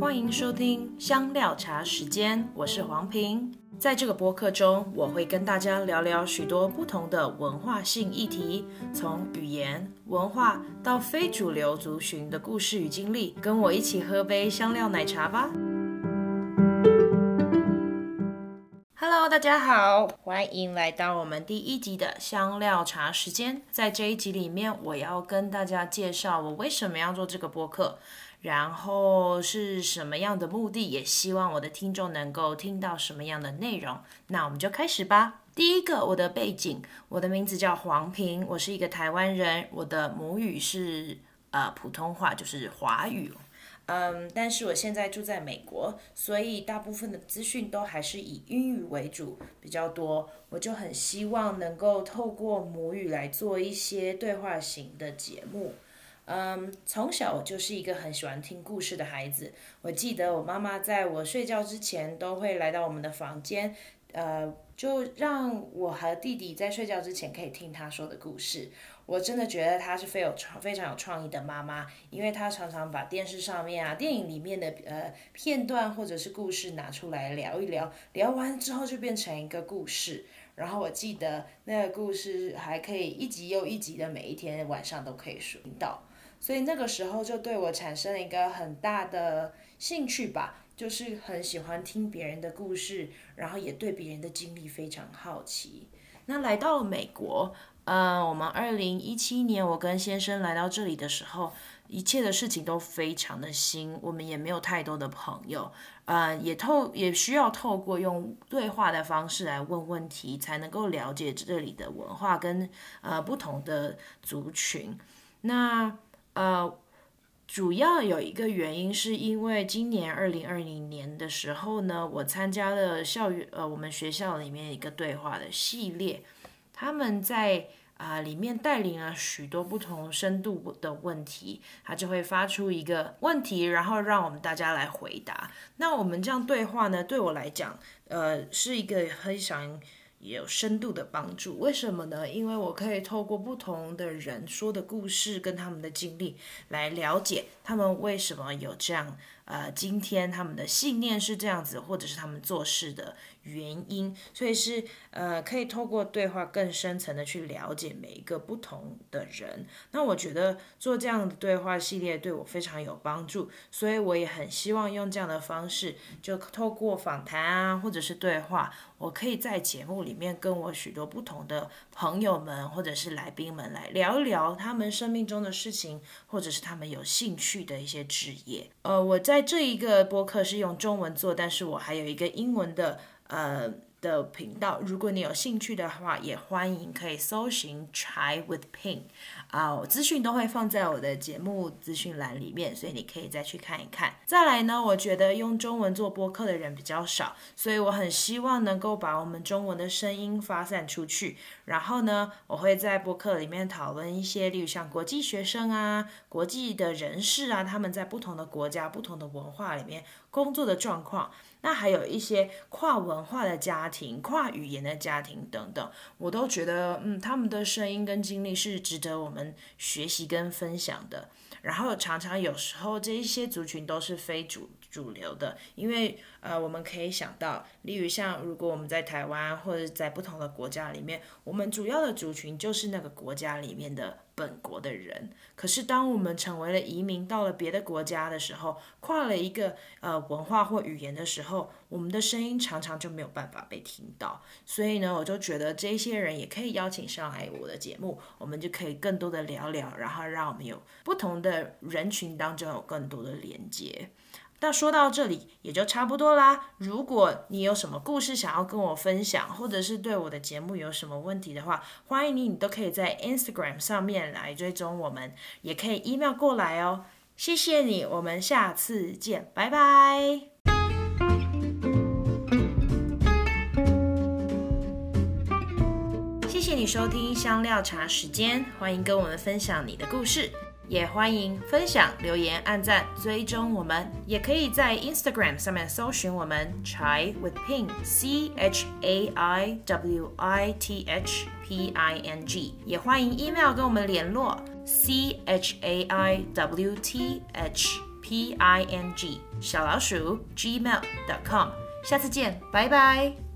欢迎收听香料茶时间，我是黄平。在这个播客中，我会跟大家聊聊许多不同的文化性议题，从语言、文化到非主流族群的故事与经历。跟我一起喝杯香料奶茶吧。大家好，欢迎来到我们第一集的香料茶时间。在这一集里面，我要跟大家介绍我为什么要做这个播客，然后是什么样的目的，也希望我的听众能够听到什么样的内容。那我们就开始吧。第一个，我的背景，我的名字叫黄平，我是一个台湾人，我的母语是呃普通话，就是华语。嗯，但是我现在住在美国，所以大部分的资讯都还是以英语为主比较多。我就很希望能够透过母语来做一些对话型的节目。嗯，从小我就是一个很喜欢听故事的孩子。我记得我妈妈在我睡觉之前都会来到我们的房间，呃，就让我和弟弟在睡觉之前可以听他说的故事。我真的觉得她是非有创非常有创意的妈妈，因为她常常把电视上面啊、电影里面的呃片段或者是故事拿出来聊一聊，聊完之后就变成一个故事。然后我记得那个故事还可以一集又一集的，每一天晚上都可以听到，所以那个时候就对我产生了一个很大的兴趣吧，就是很喜欢听别人的故事，然后也对别人的经历非常好奇。那来到了美国。呃，我们二零一七年，我跟先生来到这里的时候，一切的事情都非常的新，我们也没有太多的朋友，呃，也透也需要透过用对话的方式来问问题，才能够了解这里的文化跟呃不同的族群。那呃，主要有一个原因是因为今年二零二零年的时候呢，我参加了校园呃我们学校里面一个对话的系列。他们在啊、里面带领了许多不同深度的问题，他就会发出一个问题，然后让我们大家来回答。那我们这样对话呢，对我来讲，呃，是一个非常有深度的帮助。为什么呢？因为我可以透过不同的人说的故事跟他们的经历，来了解他们为什么有这样。呃，今天他们的信念是这样子，或者是他们做事的原因，所以是呃，可以透过对话更深层的去了解每一个不同的人。那我觉得做这样的对话系列对我非常有帮助，所以我也很希望用这样的方式，就透过访谈啊，或者是对话，我可以在节目里面跟我许多不同的朋友们或者是来宾们来聊一聊他们生命中的事情，或者是他们有兴趣的一些职业。呃，我在。这一个播客是用中文做，但是我还有一个英文的呃的频道。如果你有兴趣的话，也欢迎可以搜寻 Try with Ping 啊，我资讯都会放在我的节目资讯栏里面，所以你可以再去看一看。再来呢，我觉得用中文做播客的人比较少，所以我很希望能够把我们中文的声音发散出去。然后呢，我会在播客里面讨论一些，例如像国际学生啊、国际的人士啊，他们在不同的国家、不同的文化里面工作的状况。那还有一些跨文化的家家庭、跨语言的家庭等等，我都觉得，嗯，他们的声音跟经历是值得我们学习跟分享的。然后常常有时候这一些族群都是非主主流的，因为呃，我们可以想到，例如像如果我们在台湾或者在不同的国家里面，我们主要的族群就是那个国家里面的本国的人。可是当我们成为了移民到了别的国家的时候，跨了一个呃文化或语言的时候，我们的声音常常就没有办法被听到。所以呢，我就觉得这些人也可以邀请上来我的节目，我们就可以更多的聊聊，然后让我们有不同的人群当中有更多的连接。那说到这里也就差不多啦。如果你有什么故事想要跟我分享，或者是对我的节目有什么问题的话，欢迎你，你都可以在 Instagram 上面来追踪我们，也可以 email 过来哦。谢谢你，我们下次见，拜拜。谢谢你收听香料茶时间，欢迎跟我们分享你的故事。也欢迎分享、留言、按赞、追踪我们，也可以在 Instagram 上面搜寻我们 Chai with Ping C H A I W I T H P I N G。也欢迎 email 跟我们联络 C H A I W T H。p i n g 小老鼠 gmail.com。下次见，拜拜。